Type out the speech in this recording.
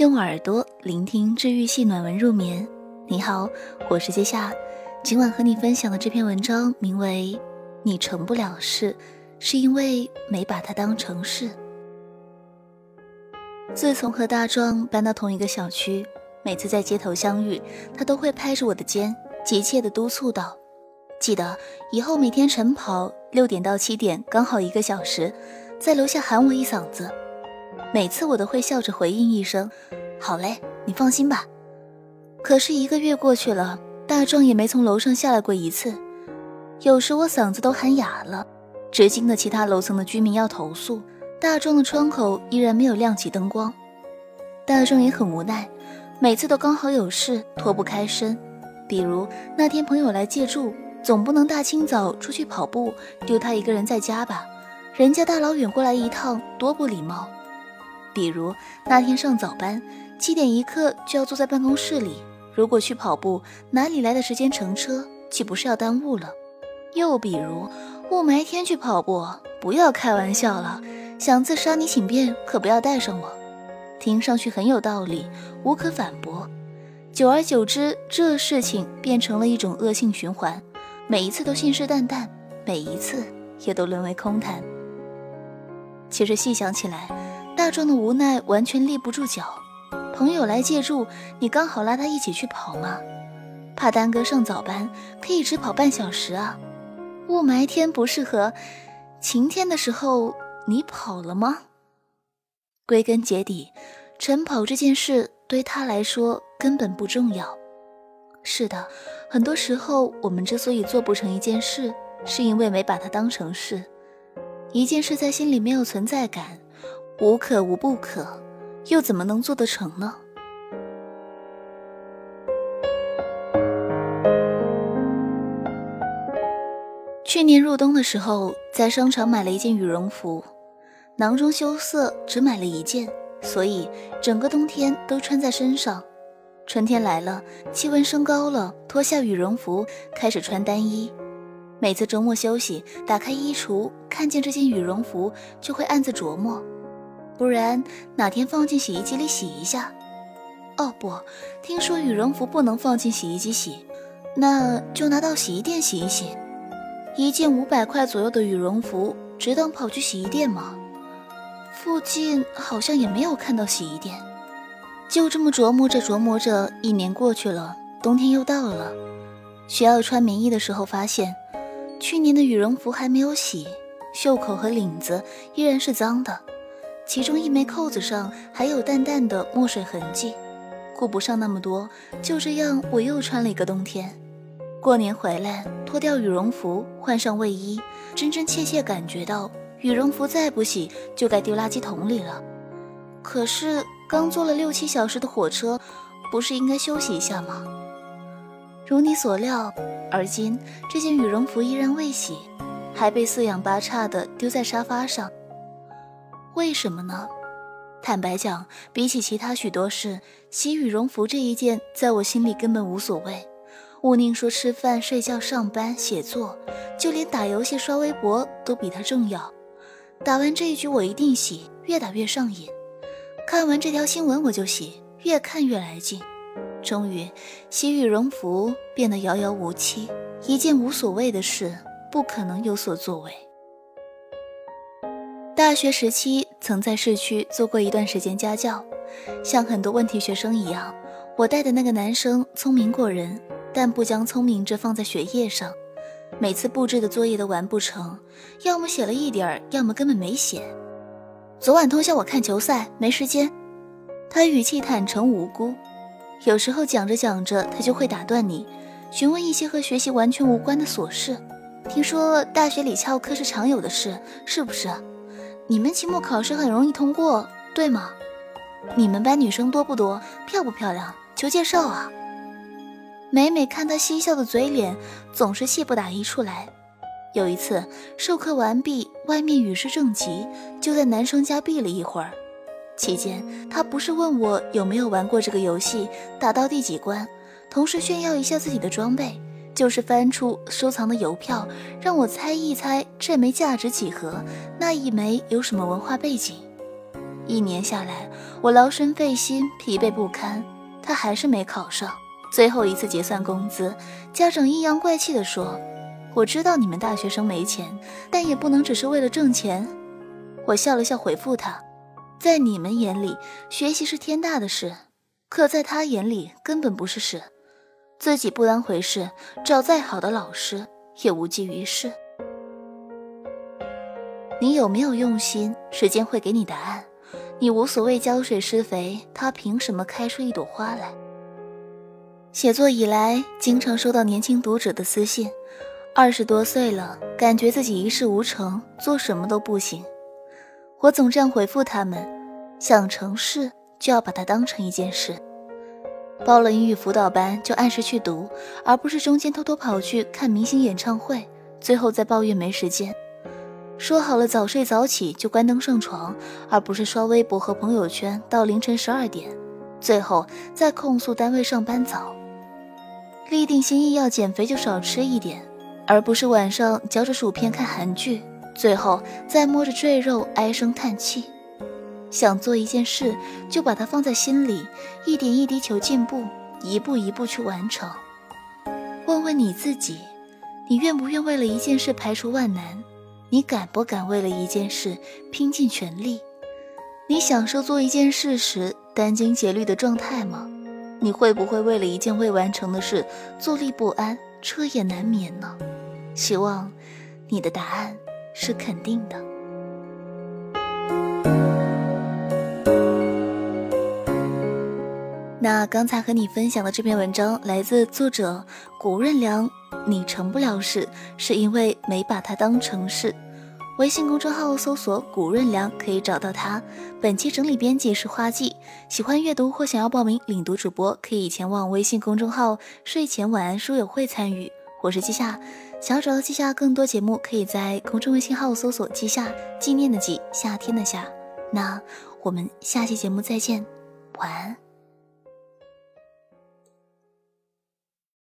用耳朵聆听治愈系暖文入眠。你好，我是接夏。今晚和你分享的这篇文章名为《你成不了事，是因为没把它当成事》。自从和大壮搬到同一个小区，每次在街头相遇，他都会拍着我的肩，急切地督促道：“记得以后每天晨跑，六点到七点，刚好一个小时，在楼下喊我一嗓子。”每次我都会笑着回应一声：“好嘞，你放心吧。”可是一个月过去了，大壮也没从楼上下来过一次。有时我嗓子都喊哑了，直惊的其他楼层的居民要投诉。大壮的窗口依然没有亮起灯光。大壮也很无奈，每次都刚好有事脱不开身。比如那天朋友来借住，总不能大清早出去跑步，丢他一个人在家吧？人家大老远过来一趟，多不礼貌。比如那天上早班，七点一刻就要坐在办公室里，如果去跑步，哪里来的时间乘车？岂不是要耽误了？又比如雾霾天去跑步，不要开玩笑了，想自杀你请便，可不要带上我。听上去很有道理，无可反驳。久而久之，这事情变成了一种恶性循环，每一次都信誓旦旦，每一次也都沦为空谈。其实细想起来，大壮的无奈完全立不住脚。朋友来借住，你刚好拉他一起去跑吗？怕耽搁上早班，可以只跑半小时啊。雾霾天不适合，晴天的时候你跑了吗？归根结底，晨跑这件事对他来说根本不重要。是的，很多时候我们之所以做不成一件事，是因为没把它当成事。一件事在心里没有存在感，无可无不可，又怎么能做得成呢？去年入冬的时候，在商场买了一件羽绒服，囊中羞涩，只买了一件，所以整个冬天都穿在身上。春天来了，气温升高了，脱下羽绒服，开始穿单衣。每次周末休息，打开衣橱，看见这件羽绒服，就会暗自琢磨：不然哪天放进洗衣机里洗一下？哦不，听说羽绒服不能放进洗衣机洗，那就拿到洗衣店洗一洗。一件五百块左右的羽绒服，值当跑去洗衣店吗？附近好像也没有看到洗衣店。就这么琢磨着琢磨着，一年过去了，冬天又到了，需要穿棉衣的时候，发现。去年的羽绒服还没有洗，袖口和领子依然是脏的，其中一枚扣子上还有淡淡的墨水痕迹。顾不上那么多，就这样我又穿了一个冬天。过年回来，脱掉羽绒服，换上卫衣，真真切切感觉到羽绒服再不洗就该丢垃圾桶里了。可是刚坐了六七小时的火车，不是应该休息一下吗？如你所料，而今这件羽绒服依然未洗，还被四仰八叉地丢在沙发上。为什么呢？坦白讲，比起其他许多事，洗羽绒服这一件，在我心里根本无所谓。勿宁说吃饭、睡觉、上班、写作，就连打游戏、刷微博都比它重要。打完这一局，我一定洗，越打越上瘾。看完这条新闻，我就洗，越看越来劲。终于，洗羽绒服变得遥遥无期，一件无所谓的事，不可能有所作为。大学时期曾在市区做过一段时间家教，像很多问题学生一样，我带的那个男生聪明过人，但不将聪明这放在学业上，每次布置的作业都完不成，要么写了一点儿，要么根本没写。昨晚通宵我看球赛，没时间。他语气坦诚无辜。有时候讲着讲着，他就会打断你，询问一些和学习完全无关的琐事。听说大学里翘课是常有的事，是不是？你们期末考试很容易通过，对吗？你们班女生多不多？漂不漂亮？求介绍啊！每每看他嬉笑的嘴脸，总是气不打一处来。有一次授课完毕，外面雨势正急，就在男生家避了一会儿。期间，他不是问我有没有玩过这个游戏，打到第几关，同时炫耀一下自己的装备，就是翻出收藏的邮票，让我猜一猜这枚价值几何，那一枚有什么文化背景。一年下来，我劳神费心，疲惫不堪，他还是没考上。最后一次结算工资，家长阴阳怪气地说：“我知道你们大学生没钱，但也不能只是为了挣钱。”我笑了笑回复他：“在你们眼里，学习是天大的事，可在他眼里根本不是事。自己不当回事，找再好的老师也无济于事。你有没有用心，时间会给你答案。你无所谓浇水施肥，他凭什么开出一朵花来？”写作以来，经常收到年轻读者的私信，二十多岁了，感觉自己一事无成，做什么都不行。我总这样回复他们：想成事，就要把它当成一件事。报了英语辅导班，就按时去读，而不是中间偷偷跑去看明星演唱会，最后再抱怨没时间。说好了早睡早起，就关灯上床，而不是刷微博和朋友圈到凌晨十二点，最后再控诉单位上班早。立定心意要减肥，就少吃一点，而不是晚上嚼着薯片看韩剧，最后再摸着赘肉唉声叹气。想做一件事，就把它放在心里，一点一滴求进步，一步一步去完成。问问你自己，你愿不愿为了一件事排除万难？你敢不敢为了一件事拼尽全力？你享受做一件事时殚精竭虑的状态吗？你会不会为了一件未完成的事坐立不安、彻夜难眠呢？希望你的答案是肯定的。那刚才和你分享的这篇文章来自作者谷润良，你成不了事，是因为没把它当成事。微信公众号搜索“谷润良”可以找到他。本期整理编辑是花季。喜欢阅读或想要报名领读主播，可以前往微信公众号“睡前晚安书友会”参与。我是季夏，想要找到季夏更多节目，可以在公众微信号搜索“季夏”，纪念的季，夏天的夏。那我们下期节目再见，晚安。